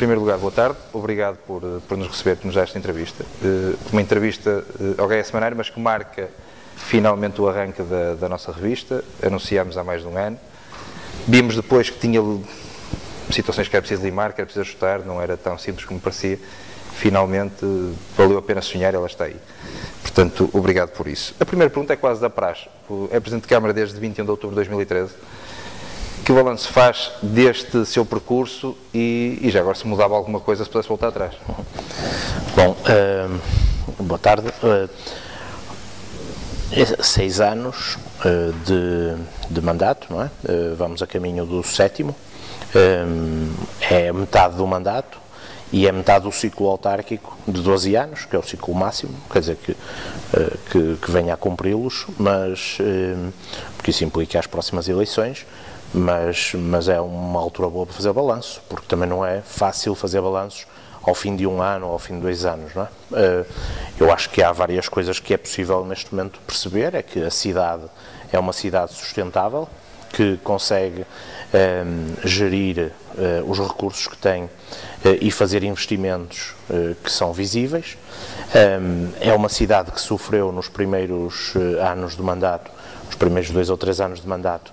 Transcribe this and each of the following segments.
primeiro lugar, boa tarde. Obrigado por, por nos receber, por nos dar esta entrevista. Uh, uma entrevista uh, ao Gaia Semanário, mas que marca finalmente o arranque da, da, nossa revista. Anunciámos há mais de um ano. Vimos depois que tinha situações que era preciso limar, que era preciso ajustar, não era tão simples como parecia. Finalmente, valeu a pena sonhar, ela está aí. Portanto, obrigado por isso. A primeira pergunta é quase da praxe. É Presidente de Câmara desde 21 de outubro de 2013 que balanço faz deste seu percurso e, e, já agora se mudava alguma coisa se pudesse voltar atrás? Bom, uh, boa tarde. Uh, seis anos uh, de, de, mandato, não é? vamos a caminho do sétimo. é metade do mandato e é metade do ciclo autárquico de 12 anos, que é o ciclo máximo, quer dizer que, que, que venha a cumpri-los, mas porque isso implica as próximas eleições, mas, mas é uma altura boa para fazer balanço, porque também não é fácil fazer balanços ao fim de um ano ou ao fim de dois anos. Não é? Eh, eu acho que há várias coisas que é possível neste momento perceber, é que a cidade é uma cidade sustentável, que consegue ehm, gerir uh, os recursos que tem uh, e fazer investimentos que são visíveis. Ehm, é uma cidade que sofreu nos primeiros anos de mandato, nos primeiros dois ou três anos de mandato,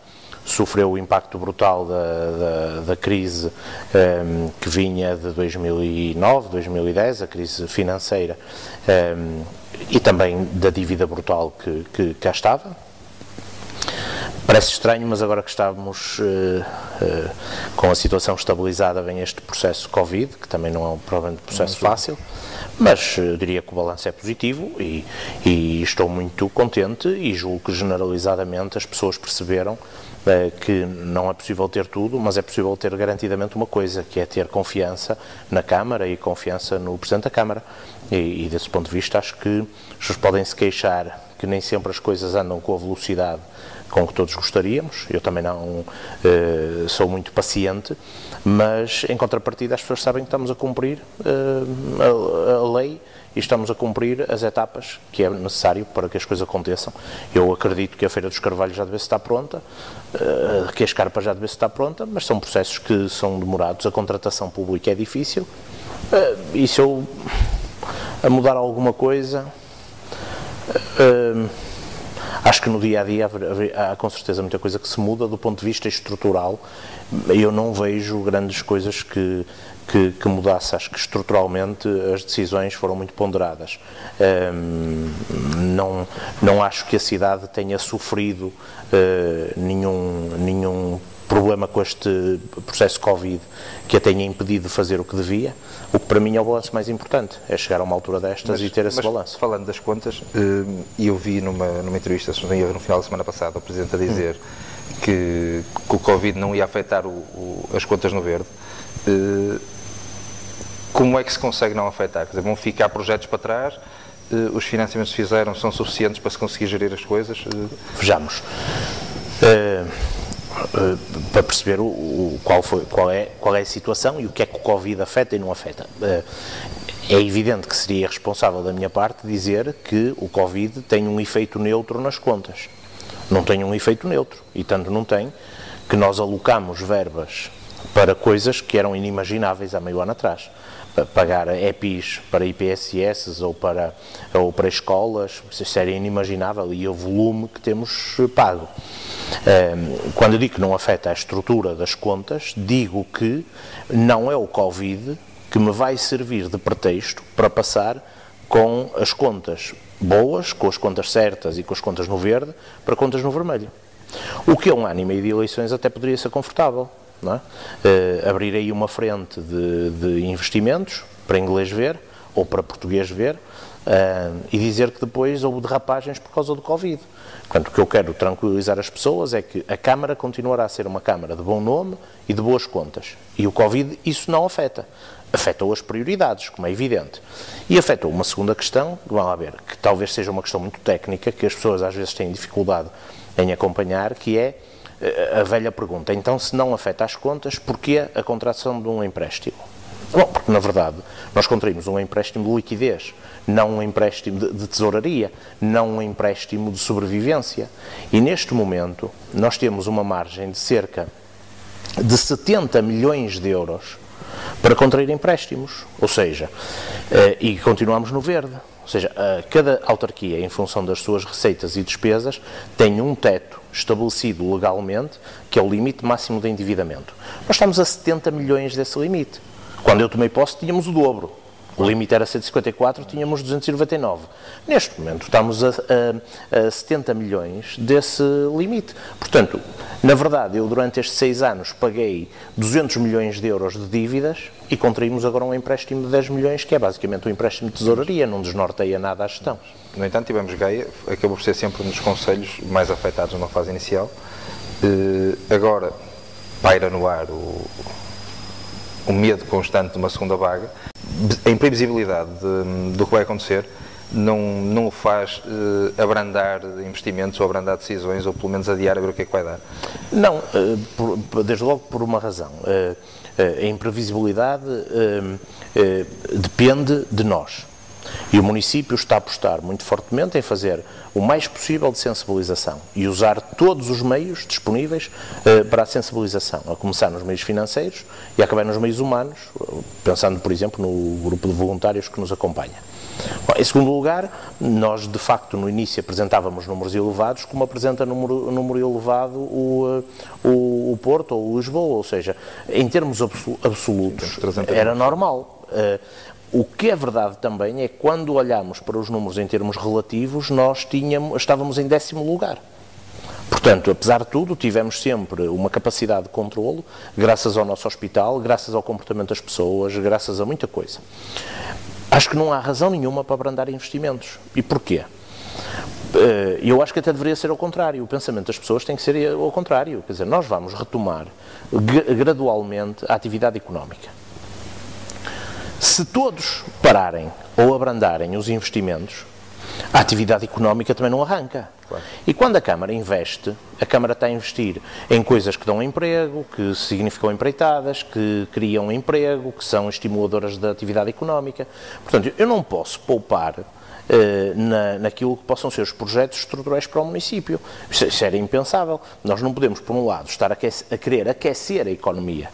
sofreu o impacto brutal da, da, da crise um, ehm, que vinha de 2009, 2010, a crise financeira, um, ehm, e também da dívida brutal que, que cá estava. Parece estranho, mas agora que estamos uh, uh, com a situação estabilizada, vem este processo Covid, que também não é um provavelmente processo fácil, mas uh, diria que o balanço é positivo e, e estou muito contente e julgo que generalizadamente as pessoas perceberam que não é possível ter tudo, mas é possível ter garantidamente uma coisa, que é ter confiança na Câmara e confiança no Presidente da Câmara. E, e desse ponto de vista, acho que as pessoas podem se queixar que nem sempre as coisas andam com a velocidade com que todos gostaríamos. Eu também não eh, sou muito paciente, mas em contrapartida as pessoas sabem que estamos a cumprir eh, a, a lei e estamos a cumprir as etapas que é necessário para que as coisas aconteçam. Eu acredito que a Feira dos Carvalhos já deve estar pronta, eh, que a Escarpa já deve estar pronta, mas são processos que são demorados, a contratação pública é difícil, eh, e se eu a mudar alguma coisa, acho que no dia a dia há com certeza muita coisa que se muda do ponto de vista estrutural. Eu não vejo grandes coisas que, que, que, mudasse. Acho que estruturalmente as decisões foram muito ponderadas. Um, não, não acho que a cidade tenha sofrido uh, nenhum, nenhum problema com este processo Covid que a tenha impedido de fazer o que devia. O que para mim é o balanço mais importante, é chegar a uma altura destas mas, e ter esse balanço. Falando das contas, e eu vi numa, numa entrevista, no final da semana passada, o Presidente a dizer hum. que, que, o Covid não ia afetar o, o, as contas no verde como é que se consegue não afetar? Quer dizer, vão ficar projetos para trás, uh, os financiamentos que fizeram são suficientes para se conseguir gerir as coisas? Uh... Vejamos. Uh, para perceber o, o, qual, foi, qual, é, qual é a situação e o que é que o Covid afeta e não afeta. é evidente que seria responsável da minha parte dizer que o Covid tem um efeito neutro nas contas. Não tem um efeito neutro, e tanto não tem, que nós alocamos verbas para coisas que eram inimagináveis há meio ano atrás pagar EPIs para IPSS ou para, ou para escolas, isso era inimaginável e o volume que temos pago. Quando eu digo que não afeta a estrutura das contas, digo que não é o Covid que me vai servir de pretexto para passar com as contas boas, com as contas certas e com as contas no verde, para contas no vermelho. O que é um ano e meio de eleições até poderia ser confortável é? Abrir aí uma frente de, de, investimentos para inglês ver ou para português ver uh, e dizer que depois houve derrapagens por causa do Covid. Portanto, o que eu quero tranquilizar as pessoas é que a Câmara continuará a ser uma Câmara de bom nome e de boas contas. E o Covid isso não afeta. Afetou as prioridades, como é evidente. E afetou uma segunda questão, vamos lá ver, que talvez seja uma questão muito técnica, que as pessoas às vezes têm dificuldade em acompanhar, que é a velha pergunta, então se não afeta as contas, porquê a contração de um empréstimo? Bom, porque na verdade nós contraímos um empréstimo de liquidez, não um empréstimo de, de, tesouraria, não um empréstimo de sobrevivência. E neste momento nós temos uma margem de cerca de 70 milhões de euros para contrair empréstimos, ou seja, eh, e continuamos no verde. Ou seja, cada autarquia, em função das suas receitas e despesas, tem um teto estabelecido legalmente, que é o limite máximo de endividamento. Nós estamos a 70 milhões desse limite. Quando eu tomei posse, tínhamos o dobro. O limite era 154, tínhamos 299. Neste momento estamos a, a, a 70 milhões desse limite. Portanto, na verdade, eu durante estes seis anos paguei 200 milhões de euros de dívidas e contraímos agora um empréstimo de 10 milhões, que é basicamente um empréstimo de tesouraria, não desnorteia nada a gestão. No entanto, tivemos Gaia, acabou por ser sempre um dos conselhos mais afetados numa fase inicial. Uh, agora paira no ar o, o medo constante de uma segunda vaga a imprevisibilidade de, do que vai acontecer não, não o faz uh, abrandar investimentos ou abrandar decisões ou pelo menos adiar a ver o que é que vai dar? Não, uh, por, desde logo por uma razão. Uh, a imprevisibilidade depende de nós. E o município está a apostar muito fortemente em fazer o mais possível de sensibilização e usar todos os meios disponíveis uh, para a sensibilização, a começar nos meios financeiros e a acabar nos meios humanos, pensando, por exemplo, no grupo de voluntários que nos acompanha. Bom, em segundo lugar, nós de facto no início apresentávamos números elevados, como apresenta número, número elevado o, eh, o, o Porto ou o Lisboa, ou seja, em termos absolutos, era normal. Uh, o que é verdade também é que quando olhamos para os números em termos relativos, nós tínhamos, estávamos em décimo lugar. Portanto, apesar de tudo, tivemos sempre uma capacidade de controlo, graças ao nosso hospital, graças ao comportamento das pessoas, graças a muita coisa. Acho que não há razão nenhuma para abrandar investimentos. E porquê? Eh, eu acho que até deveria ser ao contrário. O pensamento das pessoas tem que ser ao contrário. Quer dizer, nós vamos retomar gradualmente a atividade económica. Se todos pararem ou abrandarem os investimentos, a atividade económica também não arranca. Claro. E quando a Câmara investe, a Câmara está a investir em coisas que dão emprego, que significam empreitadas, que criam emprego, que são estimuladoras da atividade económica. Portanto, eu não posso poupar eh, na, naquilo que possam ser os projetos estruturais para o município. Isso, isso era impensável. Nós não podemos, por um lado, estar a, a querer aquecer a economia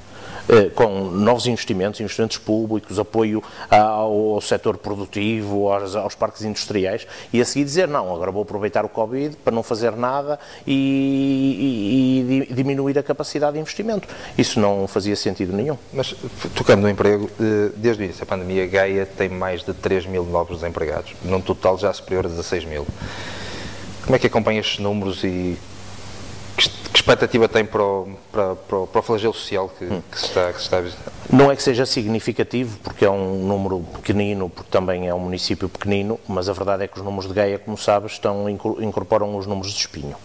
com novos investimentos, investimentos públicos, apoio ao, setor produtivo, aos, aos, parques industriais, e a seguir dizer, não, agora vou aproveitar o Covid para não fazer nada e, e, e diminuir a capacidade de investimento. Isso não fazia sentido nenhum. Mas, tocando no emprego, eh, desde o início da pandemia, Gaia tem mais de 3 mil novos desempregados, num total já superior a 16 mil. Como é que acompanha estes números e que expectativa tem para o, para, para o, para o flagelo social que, hum. que, se está, que se está a visitar? Não é que seja significativo, porque é um número pequenino, porque também é um município pequenino, mas a verdade é que os números de Gaia, como sabes, estão, incorporam os números de Espinho.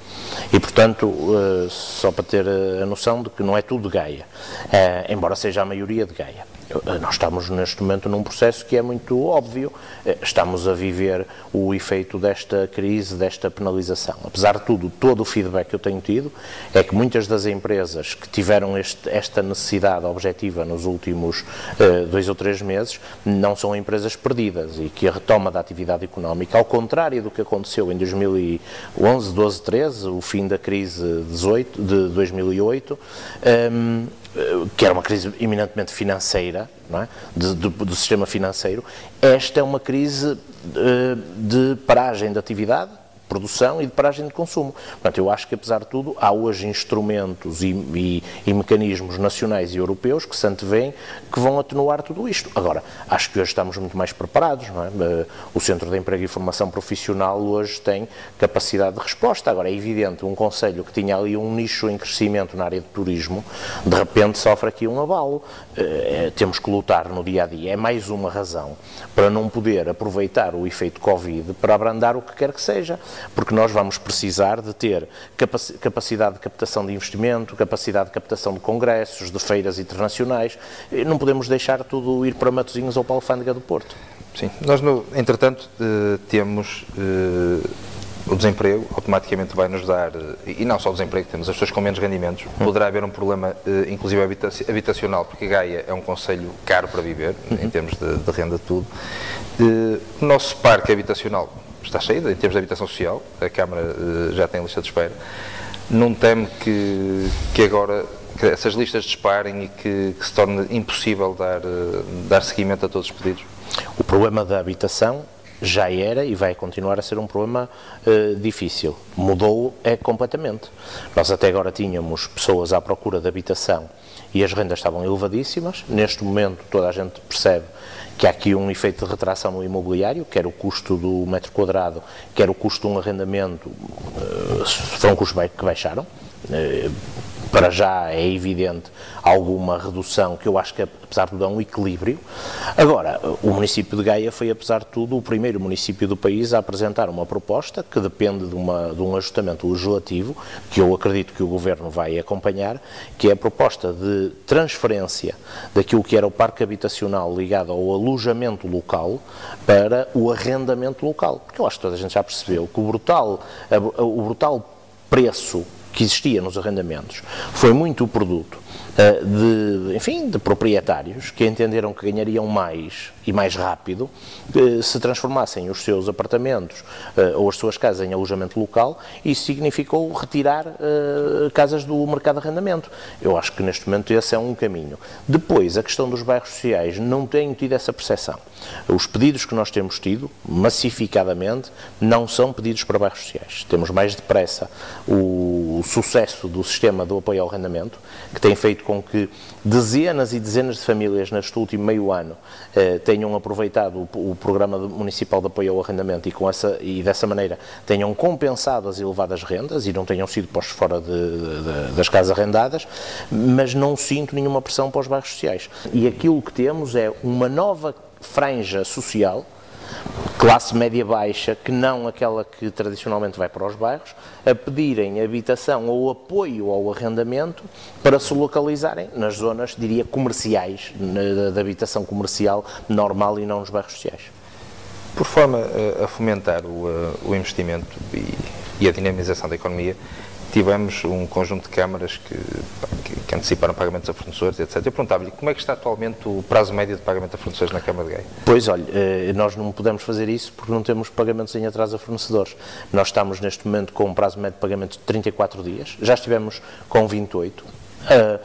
E, portanto, eh, só para ter a noção de que não é tudo de Gaia, eh, embora seja a maioria de Gaia. Eh, nós estamos neste momento num processo que é muito óbvio. Eh, estamos a viver o efeito desta crise, desta penalização. Apesar de tudo, todo o feedback que eu tenho tido é que muitas das empresas que tiveram este, esta necessidade objetiva nos últimos uh, dois ou três meses não são empresas perdidas e que a retoma da atividade económica, ao contrário do que aconteceu em 2011, 12, 13, o fim da crise 18, de 2008, um, que era uma crise eminentemente financeira, é? de, do, do, sistema financeiro, esta é uma crise de, de paragem de atividade, produção e de paragem de consumo. Portanto, eu acho que, apesar de tudo, há hoje instrumentos e, e, e mecanismos nacionais e europeus que se antevêm que vão atenuar tudo isto. Agora, acho que hoje estamos muito mais preparados. É? O Centro de Emprego e Formação Profissional hoje tem capacidade de resposta. Agora, é evidente, um Conselho que tinha ali um nicho em crescimento na área de turismo, de repente sofre aqui um abalo. É, temos que lutar no dia a dia. É mais uma razão para não poder aproveitar o efeito Covid para abrandar o que quer que seja porque nós vamos precisar de ter capacidade de captação de investimento, capacidade de captação de congressos, de feiras internacionais. Não podemos deixar tudo ir para Matosinhos ou para a Alfândega do Porto. Sim, nós, no, entretanto, eh, temos eh, o desemprego, automaticamente vai nos dar, eh, e não só o desemprego, temos as pessoas com menos rendimentos, hum. poderá haver um problema, inclusive habitacional, porque Gaia é um conselho caro para viver, uhum. em termos de, de renda de tudo. O nosso parque habitacional está cheia em termos de habitação social, a Câmara uh, já tem lista de espera. Não teme que, que agora que essas listas disparem e que, que se torne impossível dar, dar seguimento a todos os pedidos? O problema da habitação já era e vai continuar a ser um problema uh, difícil. Mudou é completamente. Nós até agora tínhamos pessoas à procura de habitação e as rendas estavam elevadíssimas. Neste momento toda a gente percebe que há aqui um efeito de retração no imobiliário, quer o custo do metro quadrado, quer o custo de um arrendamento, uh, foram custos que baixaram. Para já é evidente alguma redução, que eu acho que apesar de tudo é um equilíbrio. Agora, o município de Gaia foi, apesar de tudo, o primeiro município do país a apresentar uma proposta que depende de, uma, de um ajustamento legislativo, que eu acredito que o Governo vai acompanhar, que é a proposta de transferência daquilo que era o parque habitacional ligado ao alojamento local para o arrendamento local. Porque eu acho que toda a gente já percebeu que o brutal, o brutal preço que existia nos arrendamentos foi muito o produto uh, de, enfim, de proprietários que entenderam que ganhariam mais e mais rápido uh, se transformassem os seus apartamentos uh, ou as suas casas em alojamento local isso significou retirar casas do mercado de arrendamento. Eu acho que neste momento esse é um caminho. Depois, a questão dos bairros sociais, não tenho tido essa percepção. Os pedidos que nós temos tido, massificadamente, não são pedidos para bairros sociais. Temos mais depressa o, sucesso do sistema do apoio ao arrendamento, que tem feito com que dezenas e dezenas de famílias neste último meio ano eh, tenham aproveitado o, o, Programa Municipal de Apoio ao Arrendamento e, com essa, e dessa maneira tenham compensado as elevadas rendas e não tenham sido postos fora de, de, das casas arrendadas, mas não sinto nenhuma pressão para os bairros sociais. E aquilo que temos é uma nova franja social classe média baixa, que não aquela que tradicionalmente vai para os bairros, a pedirem habitação ou apoio ao arrendamento para se localizarem nas zonas, diria, comerciais, da habitação comercial normal e não nos bairros sociais. Por forma a fomentar o, o investimento e a dinamização da economia, tivemos um conjunto de câmaras que, que, que anteciparam pagamentos a fornecedores, etc. Eu perguntava-lhe como é que está atualmente o prazo médio de pagamento a fornecedores na Câmara de Gaia? Pois, olha, eh, nós não podemos fazer isso porque não temos pagamentos em atraso a fornecedores. Nós estamos neste momento com um prazo médio de pagamento de 34 dias, já estivemos com 28. Eh,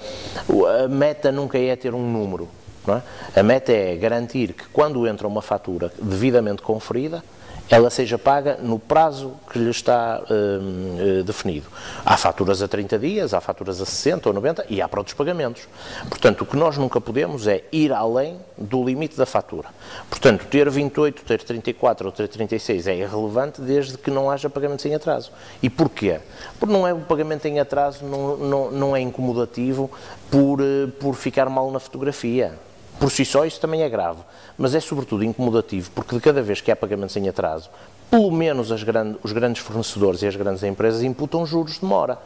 a meta nunca é ter um número. É? A meta é garantir que quando entra uma fatura devidamente conferida, ela seja paga no prazo que lhe está uh, definido. Há faturas a 30 dias, há faturas a 60 ou 90 e há para outros pagamentos. Portanto, o que nós nunca podemos é ir além do limite da fatura. Portanto, ter 28, ter 34 ou ter 36 é irrelevante desde que não haja pagamento em atraso. E porquê? Porque não é o pagamento em atraso, não, não, não é incomodativo por, eh, por ficar mal na fotografia. Por si só isso também é grave, mas é sobretudo incomodativo porque de cada vez que há pagamentos em atraso, pelo menos grande, os grandes fornecedores e as grandes empresas imputam juros de mora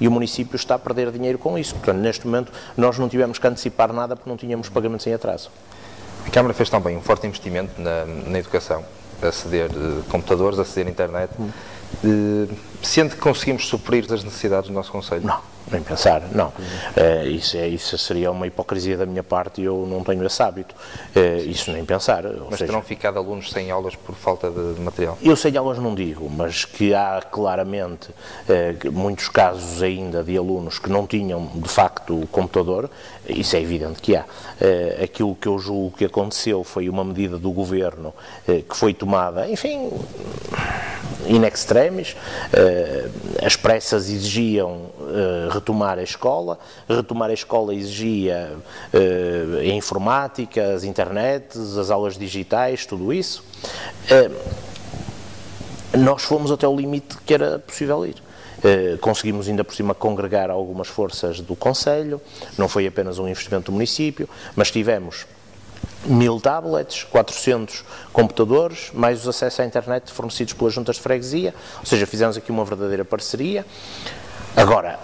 e o município está a perder dinheiro com isso. Portanto, neste momento, nós não tivemos que antecipar nada porque não tínhamos pagamentos em atraso. A Câmara fez também um forte investimento na, na educação, a ceder uh, computadores, a ceder internet. Hum. Uh, sente que conseguimos suprir as necessidades do nosso Conselho? Não nem pensar, não. Uh, isso, é, isso seria uma hipocrisia da minha parte e eu não tenho esse hábito. Uh, isso nem pensar. Mas seja, terão ficado alunos sem aulas por falta de material? Eu sem aulas não digo, mas que há claramente uh, muitos casos ainda de alunos que não tinham de facto o computador, isso é evidente que há. aquilo que eu julgo que aconteceu foi uma medida do governo que foi tomada, enfim, in extremis, as pressas exigiam retomar a escola. Retomar a escola exigia uh, a informática, as internets, as aulas digitais, tudo isso. Uh, nós fomos até o limite que era possível ir. Uh, conseguimos ainda por cima congregar algumas forças do Conselho, não foi apenas um investimento do município, mas tivemos mil tablets, 400 computadores, mais os acessos à internet fornecidos pelas juntas de freguesia, ou seja, fizemos aqui uma verdadeira parceria. Agora,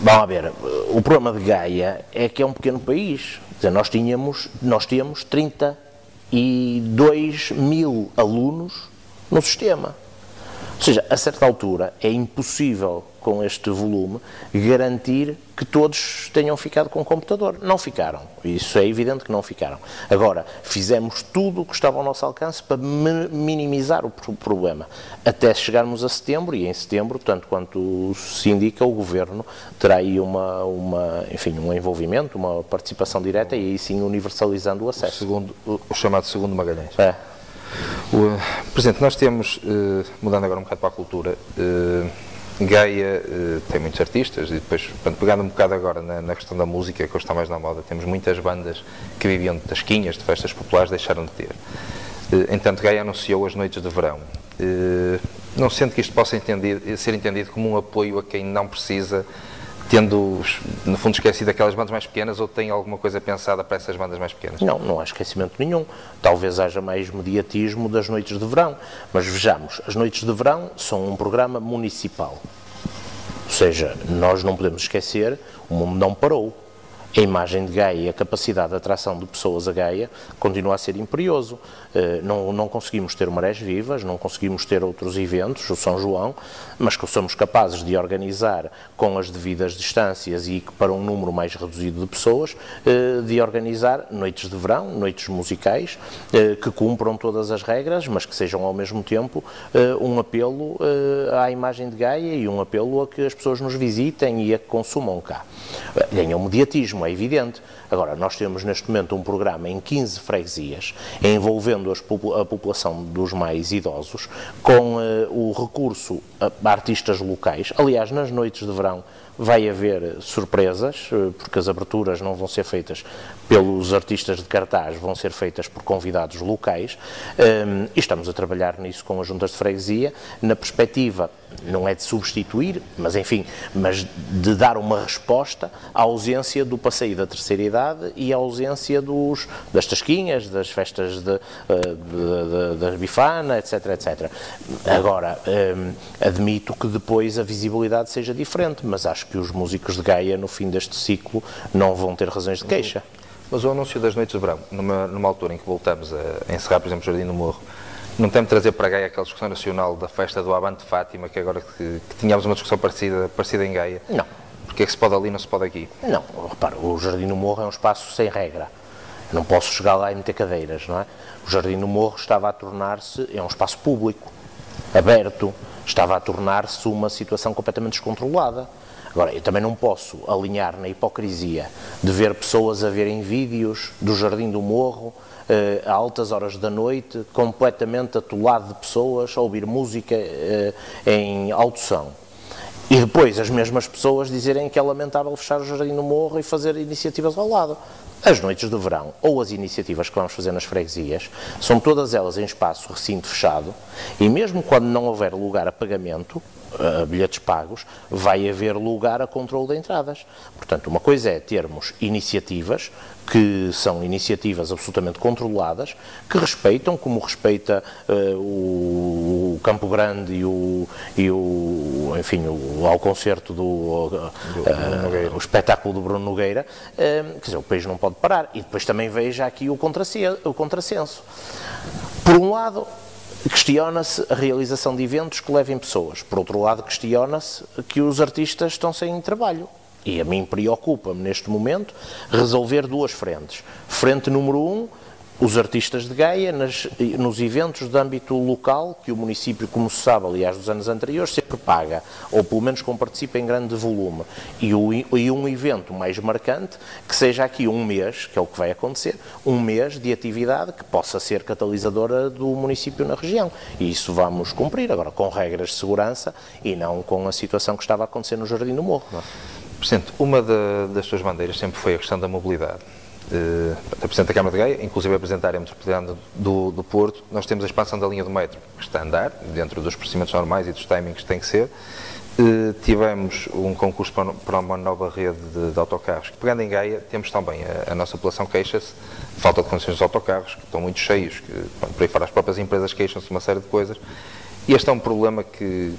vamos ver, o problema de Gaia é que é um pequeno país. Dizer, nós, tínhamos, nós tínhamos 32 mil alunos no sistema. Ou seja, a certa altura é impossível com este volume, garantir que todos tenham ficado com o computador. Não ficaram. Isso é evidente que não ficaram. Agora, fizemos tudo o que estava ao nosso alcance para minimizar o problema. Até chegarmos a setembro, e em setembro, tanto quanto se indica, o Governo terá aí uma, uma, enfim, um envolvimento, uma participação direta e aí sim universalizando o acesso. O, segundo, o chamado segundo Magalhães. É. O, Presidente, nós temos, eh, mudando agora um bocado para a cultura, eh, Gaia uh, tem muitos artistas e depois, portanto, pegando um bocado agora na, na, questão da música, que hoje está mais na moda, temos muitas bandas que viviam de tasquinhas, de festas populares, deixaram de ter. Entanto, Gaia anunciou as noites de verão. Não sente que isto possa entendido, ser entendido como um apoio a quem não precisa tendo, no fundo, esquecido aquelas bandas mais pequenas ou tem alguma coisa pensada para essas bandas mais pequenas? Não, não há esquecimento nenhum. Talvez haja mais mediatismo das noites de verão. Mas vejamos, as noites de verão são um programa municipal. Ou seja, nós não podemos esquecer, o mundo não parou a imagem de Gaia e a capacidade de atração de pessoas a Gaia continua a ser imperioso. Eh, não, não conseguimos ter marés vivas, não conseguimos ter outros eventos, o São João, mas que somos capazes de organizar com as devidas distâncias e para um número mais reduzido de pessoas, eh, de organizar noites de verão, noites musicais, eh, que cumpram todas as regras, mas que sejam ao mesmo tempo um apelo à imagem de Gaia e um apelo a que as pessoas nos visitem e a que consumam cá. Ganham mediatismo, é evidente. Agora, nós temos neste momento um programa em 15 freguesias, envolvendo a população dos mais idosos, com uh, o recurso a artistas locais. Aliás, nas noites de verão vai haver surpresas, eh, porque as aberturas não vão ser feitas pelos artistas de cartaz, vão ser feitas por convidados locais, um, e estamos a trabalhar nisso com as juntas de freguesia, na perspectiva, não é de substituir, mas enfim, mas de dar uma resposta à ausência do passeio da terceira idade e à ausência dos, das tasquinhas, das festas de, eh, da bifana, etc, etc. Agora, um, admito que depois a visibilidade seja diferente, mas acho os músicos de Gaia, no fim deste ciclo, não vão ter razões de queixa. Mas o anúncio das Noites de Verão, numa, numa altura em que voltamos a, encerrar, por exemplo, o Jardim do Morro, não tem de trazer para Gaia aquela discussão nacional da festa do Avante Fátima, que agora que, que tínhamos uma discussão parecida, parecida em Gaia? Não. Porque é que se pode ali não se pode aqui? Não, repara, o Jardim do Morro é um espaço sem regra. Não posso chegar lá e meter cadeiras, não é? O Jardim do Morro estava a tornar-se, é um espaço público, aberto, estava a tornar-se uma situação completamente descontrolada. Agora, eu também não posso alinhar na hipocrisia de ver pessoas a verem vídeos do Jardim do Morro eh, a altas horas da noite, completamente atolado de pessoas, a ouvir música eh, em alto som. E depois as mesmas pessoas dizerem que é lamentável fechar o Jardim do Morro e fazer iniciativas ao lado. As noites de verão ou as iniciativas que vamos fazer nas freguesias são todas elas em espaço recinto fechado e mesmo quando não houver lugar a pagamento, a bilhetes pagos, vai haver lugar a controle de entradas. Portanto, uma coisa é termos iniciativas, que são iniciativas absolutamente controladas, que respeitam, como respeita uh, o, o, Campo Grande e o, e o enfim, o, ao concerto do, uh, uh, o espetáculo do Bruno Nogueira, quer dizer, o país não pode parar. E depois também veja aqui o contrassenso. O contrassenso. Por um lado, Questiona-se a realização de eventos que levem pessoas. Por outro lado, questiona-se que os artistas estão sem trabalho. E a mim preocupa-me, neste momento, resolver duas frentes. Frente número um, os artistas de Gaia nas, nos eventos de âmbito local, que o município, como se sabe, aliás, dos anos anteriores, sempre paga, ou pelo menos participa em grande volume. E, o, e, um evento mais marcante, que seja aqui um mês, que é o que vai acontecer, um mês de atividade que possa ser catalisadora do município na região. E isso vamos cumprir, agora com regras de segurança e não com a situação que estava a acontecer no Jardim do Morro. Não? É? Presidente, uma das suas bandeiras sempre foi a questão da mobilidade uh, a Presidente da Câmara de Gaia, inclusive a Presidente da Área Metropolitana do, do Porto, nós temos a expansão da linha do metro, que está a andar, dentro dos procedimentos normais e dos timings que tem que ser. Uh, tivemos um concurso para, uma nova rede de, de, autocarros, pegando em Gaia, temos também a, a nossa população queixa-se de falta de condições dos autocarros, que estão muito cheios, que, por aí fora as próprias empresas queixam-se de uma série de coisas. E este é um problema que,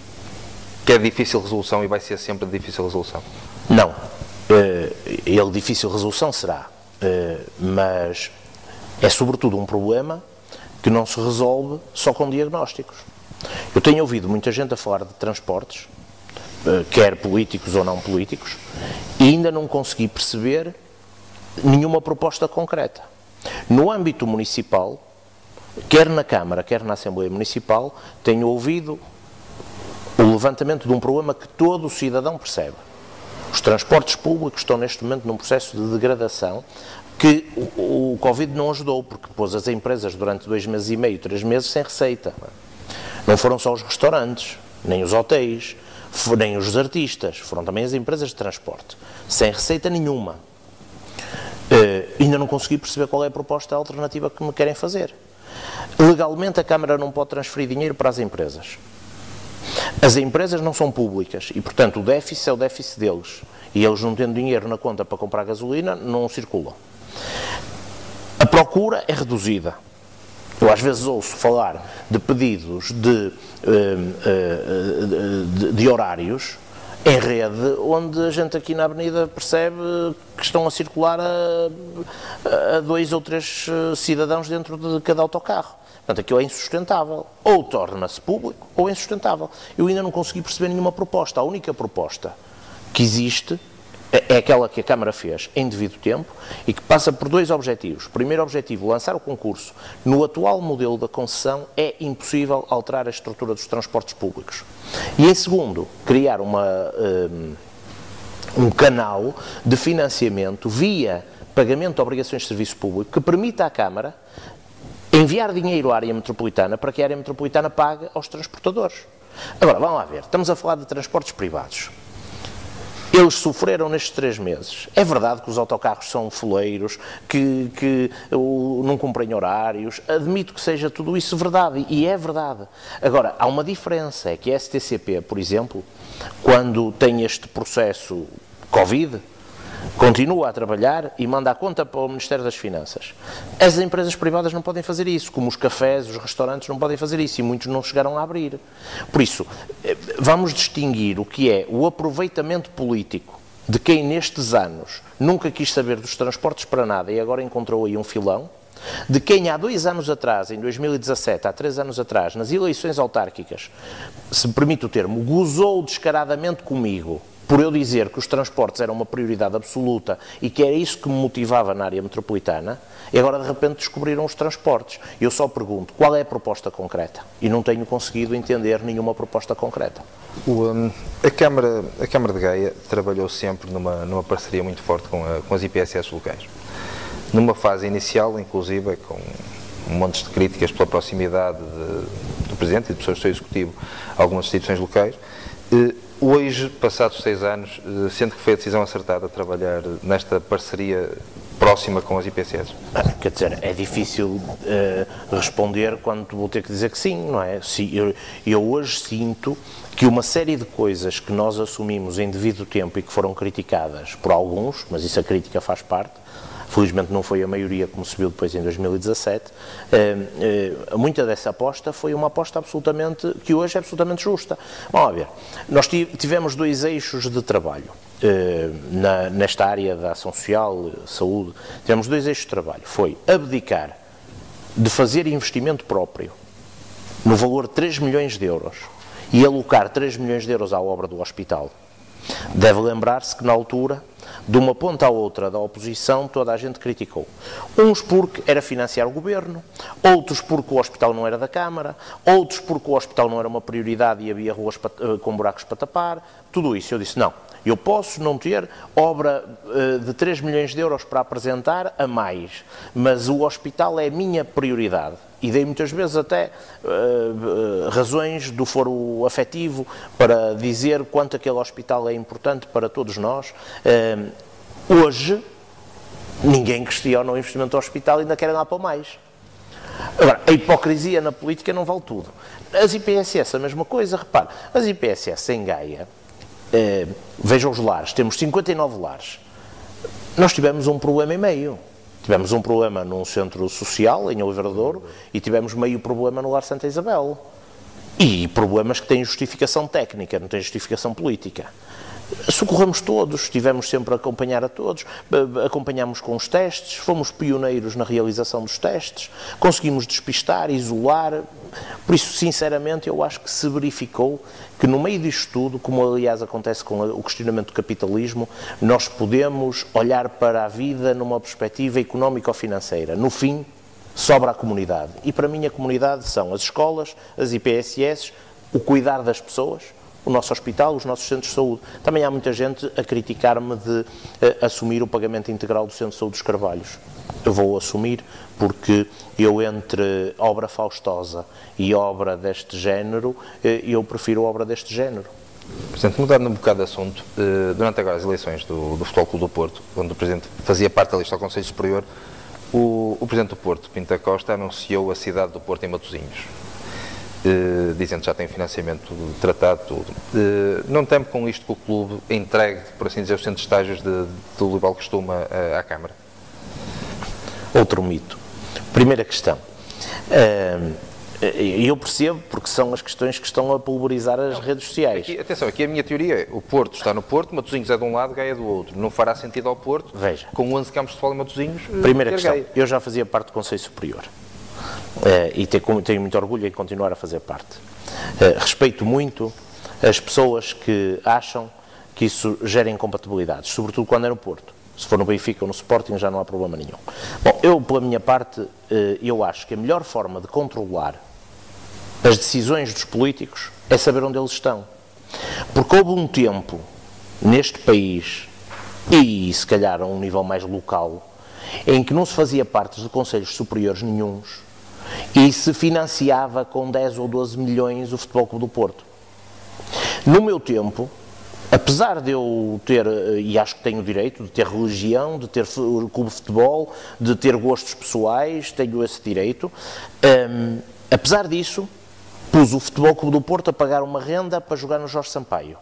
que é de difícil resolução e vai ser sempre de difícil resolução. Não. Uh, ele difícil resolução será eh, mas é sobretudo um problema que não se resolve só com diagnósticos. Eu tenho ouvido muita gente a falar de transportes, eh, quer políticos ou não políticos, e ainda não consegui perceber nenhuma proposta concreta. No âmbito municipal, quer na Câmara, quer na Assembleia Municipal, tenho ouvido o levantamento de um problema que todo cidadão percebe. Os transportes públicos estão neste momento num processo de degradação que o, o Covid não ajudou, porque pôs as empresas durante dois meses e meio, três meses sem receita. Não foram só os restaurantes, nem os hotéis, nem os artistas, foram também as empresas de transporte, sem receita nenhuma. Uh, ainda não consegui perceber qual é a proposta alternativa que me querem fazer. Legalmente, a Câmara não pode transferir dinheiro para as empresas. As empresas não são públicas e, portanto, o déficit é o déficit deles. E eles, não tendo dinheiro na conta para comprar gasolina, não circulam. A procura é reduzida. Eu às vezes ouço falar de pedidos de, eh, eh, de, de horários em rede, onde a gente aqui na Avenida percebe que estão a circular a, a dois ou três eh, cidadãos dentro de cada autocarro. Portanto, aquilo é insustentável. Ou torna-se público ou é insustentável. Eu ainda não consegui perceber nenhuma proposta. A única proposta que existe é, é aquela que a Câmara fez em devido tempo e que passa por dois objetivos. Primeiro objetivo, lançar o concurso. No atual modelo da concessão é impossível alterar a estrutura dos transportes públicos. E em segundo, criar uma, um, um canal de financiamento via pagamento de obrigações de serviço público que permita à Câmara enviar dinheiro à área metropolitana para que a área metropolitana pague aos transportadores. Agora, vamos lá ver, estamos a falar de transportes privados. Eles sofreram nestes três meses. É verdade que os autocarros são foleiros, que, que não cumprem horários. Admito que seja tudo isso verdade, e é verdade. Agora, há uma diferença, é que a STCP, por exemplo, quando tem este processo Covid, continua a trabalhar e manda a conta para o Ministério das Finanças. As empresas privadas não podem fazer isso, como os cafés, os restaurantes não podem fazer isso e muitos não chegaram a abrir. Por isso, eh, vamos distinguir o que é o aproveitamento político de quem nestes anos nunca quis saber dos transportes para nada e agora encontrou aí um filão, de quem há dois anos atrás, em 2017, há três anos atrás, nas eleições autárquicas, se me permite o termo, gozou descaradamente comigo por eu dizer que os transportes eram uma prioridade absoluta e que era isso que me motivava na área metropolitana, e agora de repente descobriram os transportes. Eu só pergunto qual é a proposta concreta e não tenho conseguido entender nenhuma proposta concreta. O, um, a, Câmara, a Câmara de Gaia trabalhou sempre numa, numa parceria muito forte com, a, com as IPSS locais. Numa fase inicial, inclusive, com um monte de críticas pela proximidade de, do Presidente e do seu Executivo a algumas instituições locais, eh, Hoje, passados seis anos, eh, sente que foi a decisão acertada trabalhar nesta parceria próxima com as IPCS? Quer dizer, é difícil uh, responder quando vou ter que dizer que sim, não é? eu, eu hoje sinto que uma série de coisas que nós assumimos em devido tempo e que foram criticadas por alguns, mas isso a crítica faz parte, felizmente não foi a maioria como se viu depois em 2017, eh, eh, muita dessa aposta foi uma aposta absolutamente, que hoje é absolutamente justa. Vamos ver, nós tivemos dois eixos de trabalho eh, na, nesta área da ação social, saúde, tivemos dois eixos de trabalho, foi abdicar de fazer investimento próprio no valor de 3 milhões de euros e alocar 3 milhões de euros à obra do hospital. Deve lembrar-se que na altura de uma ponta à outra da oposição, toda a gente criticou. Uns porque era financiar o governo, outros porque o hospital não era da Câmara, outros porque o hospital não era uma prioridade e havia ruas eh, com buracos para tapar, tudo isso. Eu disse: não, eu posso não ter obra uh, de 3 milhões de euros para apresentar a mais, mas o hospital é a minha prioridade. E dei muitas vezes até uh, uh, razões do foro afetivo para dizer quanto aquele hospital é importante para todos nós. hoje, ninguém questiona o investimento do hospital e ainda querem lá para mais. Agora, a hipocrisia na política não vale tudo. As IPSS, a mesma coisa, repare, as IPSS em Gaia vejam os lares, temos 59 lares. Nós tivemos um problema e meio. Tivemos um problema num centro social, em Oliveira Douro, e tivemos meio problema no Lar Santa Isabel. E problemas que têm justificação técnica, não têm justificação política. Socorremos todos, estivemos sempre a acompanhar a todos, acompanhamos com os testes, fomos pioneiros na realização dos testes, conseguimos despistar, isolar. Por isso, sinceramente, eu acho que se verificou que no meio disto tudo, como aliás acontece com o questionamento do capitalismo, nós podemos olhar para a vida numa perspectiva económico-financeira. No fim, sobra a comunidade. E para mim a comunidade são as escolas, as IPSS, o cuidar das pessoas, o nosso hospital, os nossos centros de saúde. Também há muita gente a criticar-me de uh, assumir o pagamento integral do Centro de Saúde dos Carvalhos. Eu vou assumir porque eu entre obra faustosa e obra deste género, uh, eu prefiro obra deste género. Presidente, mudando um bocado de assunto, uh, durante agora as eleições do, do Futebol Clube do Porto, quando o Presidente fazia parte da lista ao Conselho Superior, o, o Presidente do Porto, Pinta Costa, anunciou a cidade do Porto em Matosinhos eh, dizendo que já tem financiamento tratado, tudo. Eh, não temo com isto que o clube entregue, por assim dizer, os centros de estágios de, do Libal Costuma à, à Câmara? Outro mito. Primeira questão. Eu percebo, porque são as questões que estão a pulverizar as não, redes sociais. Aqui, atenção, aqui a minha teoria é, o Porto está no Porto, Matosinhos é de um lado, Gaia é do outro. Não fará sentido ao Porto, Veja. com 11 campos de futebol em Matosinhos, Primeira questão, Gaia. eu já fazia parte do Conselho Superior. Uh, e tenho, muito orgulho em continuar a fazer parte. Uh, respeito muito as pessoas que acham que isso gera incompatibilidades, sobretudo quando é no Porto. Se for no Benfica ou no Sporting já não há problema nenhum. Bom, eu, pela minha parte, uh, eu acho que a melhor forma de controlar as decisões dos políticos é saber onde eles estão. Porque houve um tempo neste país, e se calhar a um nível mais local, em que não se fazia parte de conselhos superiores nenhums e se financiava com 10 ou 12 milhões o Futebol Clube do Porto. No meu tempo, apesar de eu ter, eh, e acho que tenho o direito, de ter religião, de ter clube de futebol, de ter gostos pessoais, tenho esse direito, um, apesar disso, pus o Futebol Clube do Porto a pagar uma renda para jogar no Jorge Sampaio.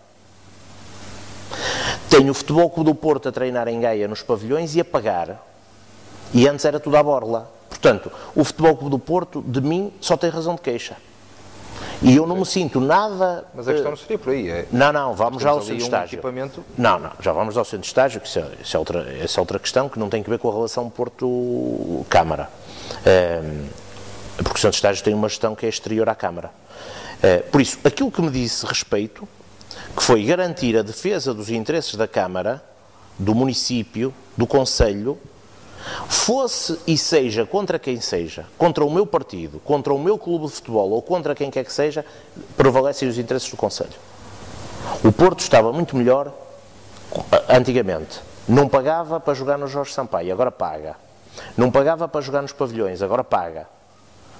Tenho o Futebol Clube do Porto a treinar em Gaia nos pavilhões e a pagar. E antes era tudo à borla. Portanto, o Futebol Clube do Porto, de mim, só tem razão de queixa. E eu não me sinto nada. Mas a questão não seria por aí. É... Não, não, vamos já ao centro de estágio. Equipamento... Não, não, já vamos ao centro de estágio, que isso é, isso é, outra, essa é outra questão que não tem que ver com a relação Porto-Câmara. É, porque o centro de estágio tem uma gestão que é exterior à Câmara. É, por isso, aquilo que me disse respeito, que foi garantir a defesa dos interesses da Câmara, do município, do Conselho, fosse e seja contra quem seja, contra o meu partido, contra o meu clube de futebol ou contra quem quer que seja, prevalecem os interesses do Conselho. O Porto estava muito melhor antigamente. Não pagava para jogar no Jorge Sampaio, agora paga. Não pagava para jogar nos pavilhões, agora paga.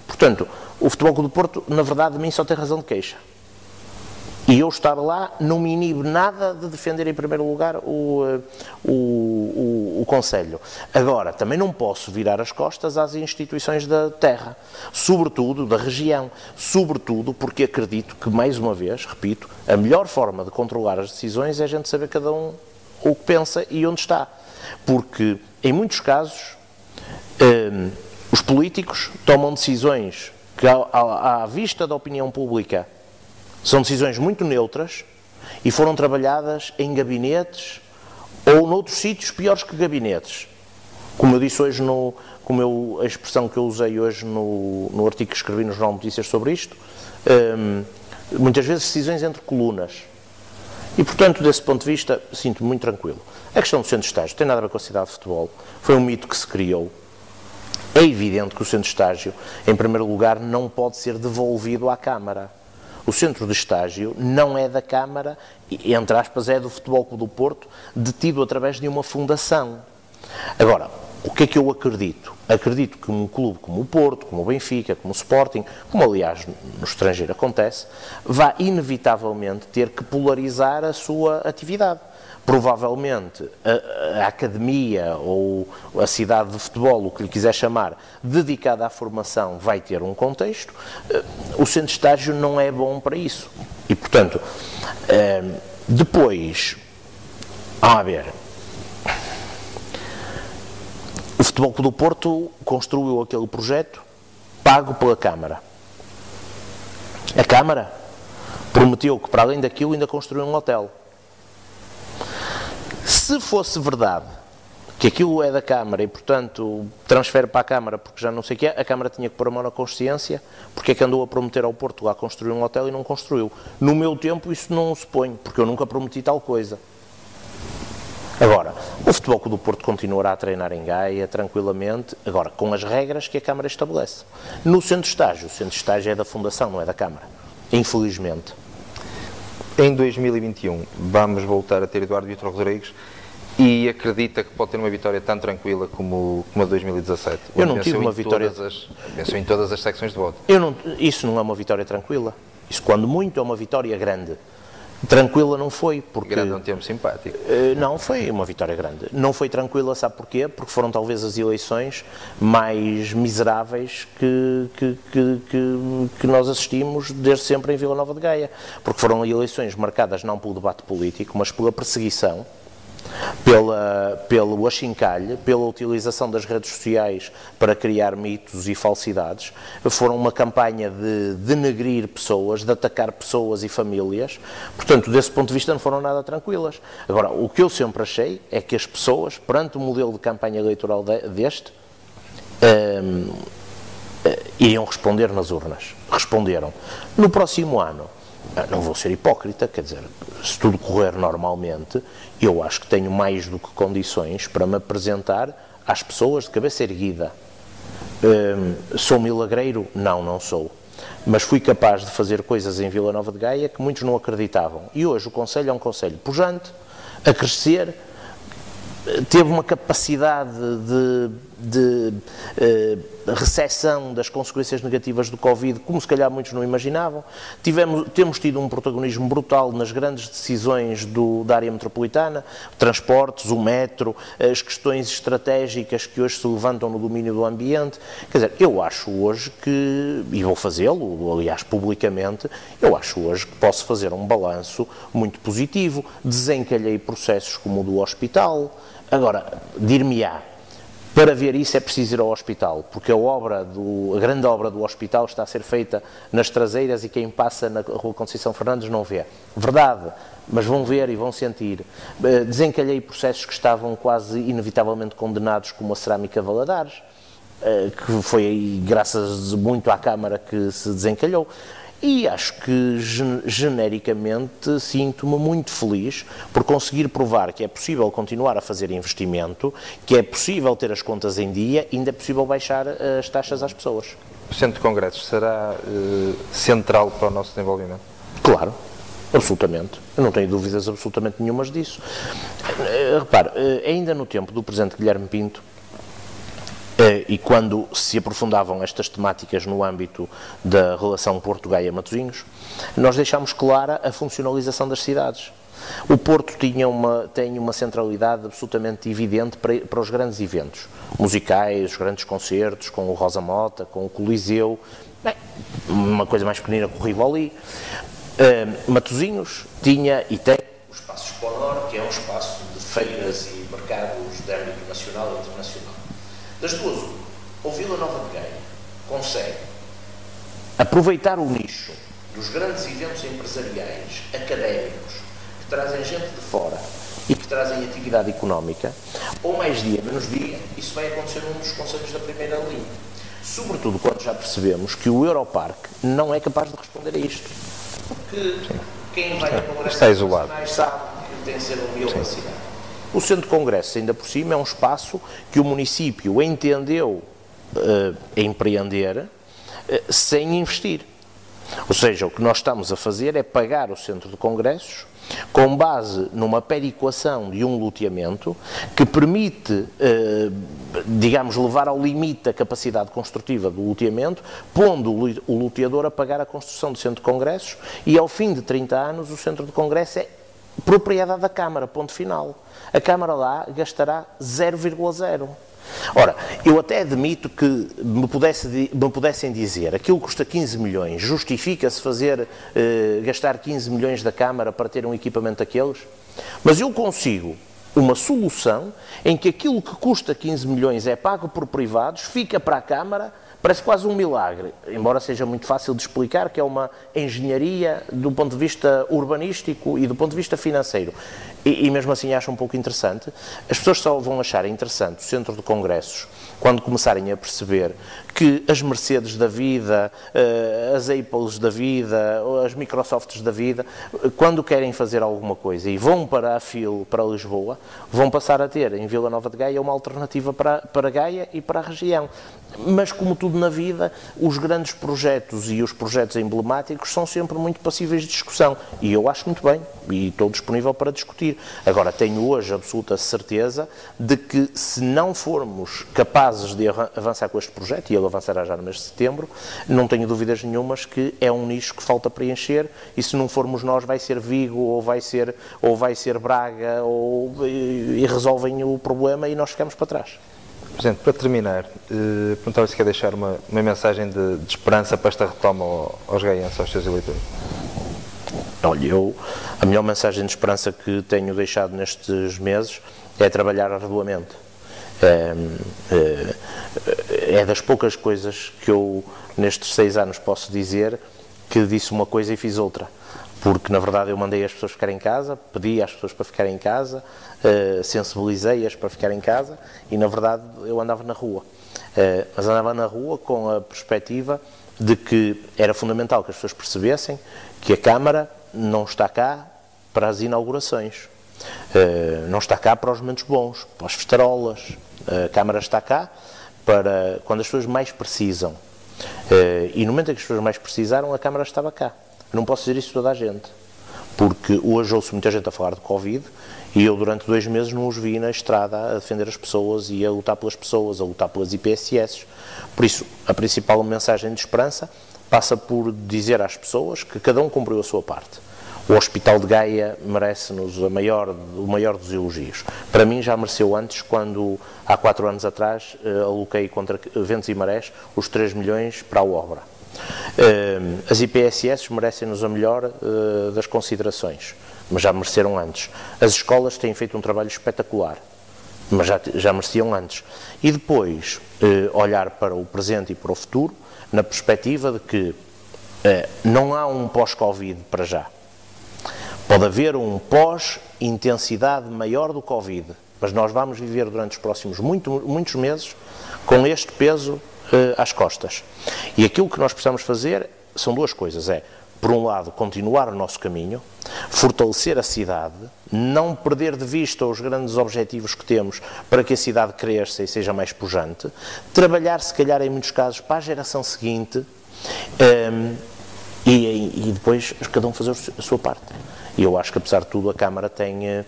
Portanto, o Futebol Clube do Porto, na verdade, de mim só tem razão de queixa. E eu estar lá não me inibe nada de defender em primeiro lugar o, eh, o, o, o, Conselho. Agora, também não posso virar as costas às instituições da terra, sobretudo da região, sobretudo porque acredito que, mais uma vez, repito, a melhor forma de controlar as decisões é a gente saber cada um o que pensa e onde está. Porque, em muitos casos, eh, os políticos tomam decisões que, à, à vista da opinião pública, são decisões muito neutras e foram trabalhadas em gabinetes ou noutros sítios piores que gabinetes. Como eu disse hoje, no, como eu, a expressão que eu usei hoje no, no artigo que escrevi no Jornal Notícias sobre isto, hum, muitas vezes decisões entre colunas. E, portanto, desse ponto de vista, sinto-me muito tranquilo. A questão do centro de estágio tem nada a ver com a cidade de futebol. Foi um mito que se criou. É evidente que o centro de estágio, em primeiro lugar, não pode ser devolvido à Câmara. O centro de estágio não é da Câmara, entre aspas, é do Futebol Clube do Porto, detido através de uma fundação. Agora, o que é que eu acredito? Acredito que um clube como o Porto, como o Benfica, como o Sporting, como aliás no estrangeiro acontece, vai inevitavelmente ter que polarizar a sua atividade provavelmente a, a, academia ou a cidade de futebol, o que lhe quiser chamar, dedicada à formação, vai ter um contexto. Eh, o centro de estágio não é bom para isso. E, portanto, eh, depois, a ver, o Futebol Clube do Porto construiu aquele projeto pago pela Câmara. A Câmara prometeu que, para além daquilo, ainda construiu um hotel Se fosse verdade que aquilo é da Câmara e, portanto, transfere para a Câmara porque já não sei o que é, a Câmara tinha que pôr a mão na consciência porque é que andou a prometer ao Porto lá construir um hotel e não construiu. No meu tempo isso não se põe, porque eu nunca prometi tal coisa. Agora, o Futebol do Porto continuará a treinar em Gaia tranquilamente, agora com as regras que a Câmara estabelece. No centro de estágio, o centro de estágio é da Fundação, não é da Câmara. Infelizmente. Em 2021 vamos voltar a ter Eduardo Vitor Rodrigues e acredita que pode ter uma vitória tão tranquila como, como a de 2017. Eu não tive uma vitória. As, venceu em todas as secções de voto. Eu não, isso não é uma vitória tranquila. Isso, quando muito, é uma vitória grande. Tranquila não foi, porque... Grande é um termo simpático. Uh, não, foi uma vitória grande. Não foi tranquila, sabe porquê? Porque foram talvez as eleições mais miseráveis que, que, que, que nós assistimos desde sempre em Vila Nova de Gaia. Porque foram eleições marcadas não pelo debate político, mas pela perseguição pela, pelo achincalhe, pela utilização das redes sociais para criar mitos e falsidades, foram uma campanha de denegrir pessoas, de atacar pessoas e famílias, portanto, desse ponto de vista não foram nada tranquilas. Agora, o que eu sempre achei é que as pessoas, perante o modelo de campanha eleitoral deste, um, eh, iriam responder nas urnas. Responderam. No próximo ano, não vou ser hipócrita, quer dizer, se tudo correr normalmente, eu acho que tenho mais do que condições para me apresentar às pessoas de cabeça erguida. Hum, sou milagreiro? Não, não sou. Mas fui capaz de fazer coisas em Vila Nova de Gaia que muitos não acreditavam. E hoje o Conselho é um Conselho pujante, a crescer, teve uma capacidade de, de uh, recessão das consequências negativas do Covid, como se calhar muitos não imaginavam. Tivemos, temos tido um protagonismo brutal nas grandes decisões do, da área metropolitana, transportes, o metro, as questões estratégicas que hoje se levantam no domínio do ambiente. Quer dizer, eu acho hoje que, e vou fazê-lo, aliás, publicamente, eu acho hoje que posso fazer um balanço muito positivo. Desencalhei processos como o do hospital, Agora, dir-me-á, para ver isso é preciso ir ao hospital, porque a obra do, a grande obra do hospital está a ser feita nas traseiras e quem passa na Rua Conceição Fernandes não vê. Verdade, mas vão ver e vão sentir. Eh, desencalhei processos que estavam quase inevitavelmente condenados, como a cerâmica Valadares, eh, que foi aí, graças muito à Câmara, que se desencalhou. E acho que genericamente sinto-me muito feliz por conseguir provar que é possível continuar a fazer investimento, que é possível ter as contas em dia e ainda é possível baixar eh, as taxas às pessoas. O Centro de Congressos será uh, central para o nosso desenvolvimento? Claro, absolutamente. Eu não tenho dúvidas absolutamente nenhumas disso. Uh, repare, ainda no tempo do Presidente Guilherme Pinto, eh, e quando se aprofundavam estas temáticas no âmbito da relação Porto-Gaia-Matosinhos, nós deixámos clara a funcionalização das cidades. O Porto tinha uma, tem uma centralidade absolutamente evidente para, para os grandes eventos musicais, os grandes concertos, com o Rosa Mota, com o Coliseu, bem, uma coisa mais pequenina com o Rivoli. Uh, Matosinhos tinha e tem o Espaço Exponor, que é um espaço de feiras e mercados de âmbito nacional e. Das duas. Ou Vila Nova de Gaia consegue aproveitar o nicho dos grandes eventos empresariais, académicos, que trazem gente de fora e que trazem atividade económica, ou mais dia, menos dia, isso vai acontecer num dos conselhos da primeira linha. Sobretudo quando já percebemos que o Europarque não é capaz de responder a isto. Porque quem vai a congressos Está isolado. sabe que tem que ser um uma cidade. O Centro de Congresso, ainda por cima, é um espaço que o município entendeu uh, empreender uh, sem investir. Ou seja, o que nós estamos a fazer é pagar o Centro de Congressos com base numa periquação de um loteamento que permite, eh, digamos, levar ao limite a capacidade construtiva do loteamento, pondo o loteador a pagar a construção do Centro de Congressos e ao fim de 30 anos o Centro de Congresso é propriedade da Câmara, ponto final a Câmara lá gastará 0,0. Ora, eu até admito que me, pudesse, me pudessem dizer aquilo custa 15 milhões, justifica-se fazer, eh, gastar 15 milhões da Câmara para ter um equipamento daqueles? Mas eu consigo uma solução em que aquilo que custa 15 milhões é pago por privados, fica para a Câmara, Parece quase um milagre, embora seja muito fácil de explicar, que é uma engenharia do ponto de vista urbanístico e do ponto de vista financeiro. E, e mesmo assim acho um pouco interessante. As pessoas só vão achar interessante o centro de congressos quando começarem a perceber que as Mercedes da vida, eh, as Apples da vida, as Microsofts da vida, quando querem fazer alguma coisa e vão para a FIL, para Lisboa, vão passar a ter em Vila Nova de Gaia uma alternativa para, para Gaia e para a região. Mas, como tudo na vida, os grandes projetos e os projetos emblemáticos são sempre muito passíveis de discussão. E eu acho muito bem e estou disponível para discutir. Agora, tenho hoje absoluta certeza de que, se não formos capazes de avançar com este projeto, e ele avançará já no mês de setembro, não tenho dúvidas nenhumas que é um nicho que falta preencher e se não formos nós vai ser Vigo ou vai ser, ou vai ser Braga ou, e, resolvem o problema e nós ficamos para trás. Presidente, para terminar, eh, perguntava se quer deixar uma, uma mensagem de, de, esperança para esta retoma aos gaienses, aos seus eleitores. Olha, eu, a melhor mensagem de esperança que tenho deixado nestes meses é trabalhar arduamente. É, é, é, das poucas coisas que eu, nestes seis anos, posso dizer que disse uma coisa e fiz outra. Porque, na verdade, eu mandei as pessoas ficarem em casa, pedi às pessoas para ficarem em casa, uh, sensibilizei-as para ficarem em casa e, na verdade, eu andava na rua. Uh, mas andava na rua com a perspectiva de que era fundamental que as pessoas percebessem que a Câmara não está cá para as inaugurações, uh, não está cá para os momentos bons, para as festarolas. A Câmara está cá para quando as pessoas mais precisam. Uh, e no momento em que as pessoas mais precisaram, a Câmara estava cá. não posso dizer isso a toda a gente, porque hoje ouço muita gente a falar de Covid e eu durante dois meses não os vi na estrada a defender as pessoas e a lutar pelas pessoas, a lutar pelas IPSS. Por isso, a principal mensagem de esperança passa por dizer às pessoas que cada um cumpriu a sua parte. O Hospital de Gaia merece-nos maior, o maior dos elogios. Para mim já mereceu antes, quando há quatro anos atrás uh, aloquei contra Ventos e Marés os 3 milhões para a obra. Uh, as IPSS merecem-nos a melhor uh, das considerações, mas já mereceram antes. As escolas têm feito um trabalho espetacular, mas já, já mereciam antes. E depois olhar para o presente e para o futuro, na perspectiva de que eh, não há um pós-Covid para já. Pode haver um pós-intensidade maior do Covid, mas nós vamos viver durante os próximos muito, muitos meses com este peso eh, às costas. E aquilo que nós precisamos fazer são duas coisas: é, por um lado, continuar o nosso caminho, fortalecer a cidade, não perder de vista os grandes objetivos que temos para que a cidade cresça e seja mais pujante, trabalhar, se calhar, em muitos casos, para a geração seguinte um, ehm, e, e, depois cada um fazer a sua parte. E eu acho que, apesar de tudo, a Câmara tem uh,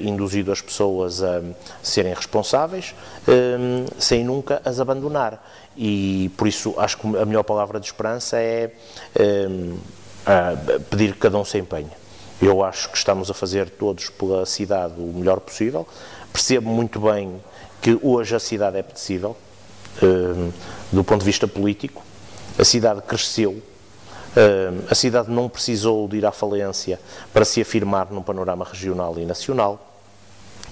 induzido as pessoas a serem responsáveis, um, sem nunca as abandonar. E, por isso, acho que a melhor palavra de esperança é um, pedir que cada um se empenhe. Eu acho que estamos a fazer todos pela cidade o melhor possível. Percebo muito bem que hoje a cidade é apetecível, do ponto de vista político. A cidade cresceu, a cidade não precisou de ir à falência para se afirmar no panorama regional e nacional.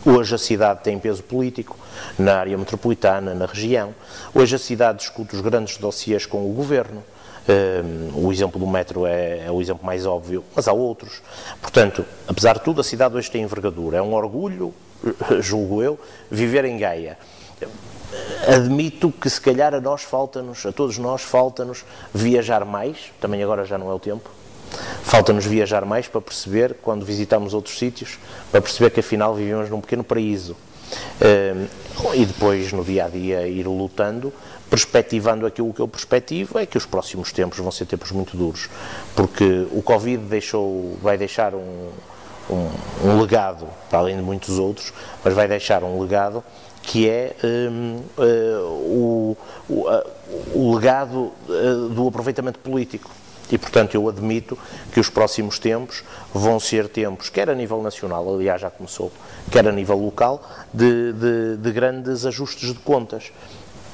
Hoje a cidade tem peso político na área metropolitana, na região. Hoje a cidade discute os grandes dossiês com o governo. Um, o exemplo do metro é, é, o exemplo mais óbvio, mas há outros. Portanto, apesar de tudo, a cidade hoje tem envergadura. É um orgulho, julgo eu, viver em Gaia. Admito que se calhar a nós falta-nos, a todos nós falta-nos viajar mais, também agora já não é o tempo, falta-nos viajar mais para perceber, quando visitamos outros sítios, para perceber que afinal vivemos num pequeno paraíso. Um, e depois, no dia a dia, ir lutando perspectivando aquilo que eu perspectivo, é que os próximos tempos vão ser tempos muito duros, porque o Covid deixou, vai deixar um, um, um legado, para além de muitos outros, mas vai deixar um legado que é um, uh, o, o, uh, o, legado uh, do aproveitamento político. E, portanto, eu admito que os próximos tempos vão ser tempos, quer a nível nacional, aliás já começou, quer a nível local, de, de, de grandes ajustes de contas.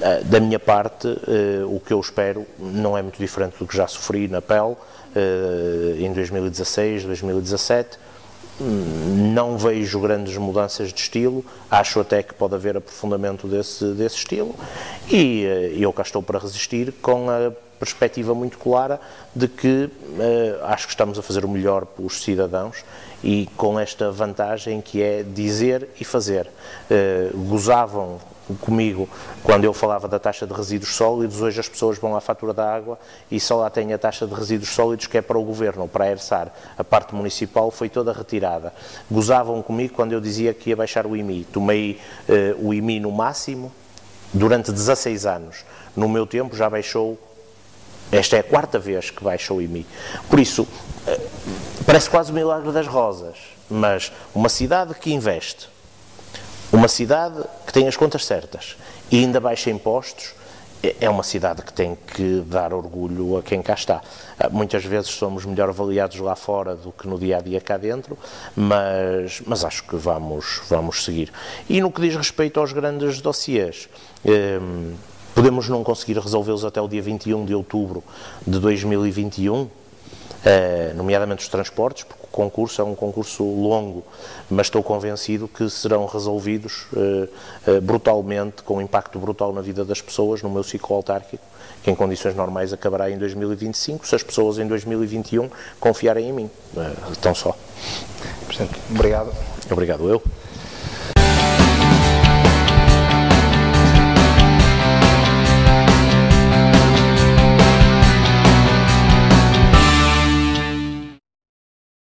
Eh, da minha parte, eh, o que eu espero não é muito diferente do que já sofri na pele eh, em 2016, 2017. não vejo grandes mudanças de estilo, acho até que pode haver aprofundamento desse, desse estilo e eu cá estou para resistir com a perspectiva muito clara de que uh, acho que estamos a fazer o melhor pelos cidadãos e com esta vantagem que é dizer e fazer. Uh, gozavam comigo quando eu falava da taxa de resíduos sólidos, hoje as pessoas vão à fatura da água e só lá têm a taxa de resíduos sólidos que é para o governo, para a ERSAR. A parte municipal foi toda retirada. Gozavam comigo quando eu dizia que ia baixar o IMI. Tomei uh, o IMI no máximo durante 16 anos. No meu tempo já baixou esta é a quarta vez que baixa o IMI. Por isso, eh, parece quase o milagre das rosas, mas uma cidade que investe, uma cidade que tem as contas certas e ainda baixa impostos, é, é uma cidade que tem que dar orgulho a quem cá está. Ah, muitas vezes somos melhor avaliados lá fora do que no dia a dia cá dentro, mas, mas acho que vamos, vamos seguir. E no que diz respeito aos grandes dossiês, eh, Podemos não conseguir resolvê-los até o dia 21 de outubro de 2021, eh, nomeadamente os transportes, porque o concurso é um concurso longo, mas estou convencido que serão resolvidos eh, eh, brutalmente, com impacto brutal na vida das pessoas, no meu ciclo autárquico, que em condições normais acabará em 2025, se as pessoas em 2021 confiarem em mim. Tão só. Presidente, obrigado. Obrigado eu.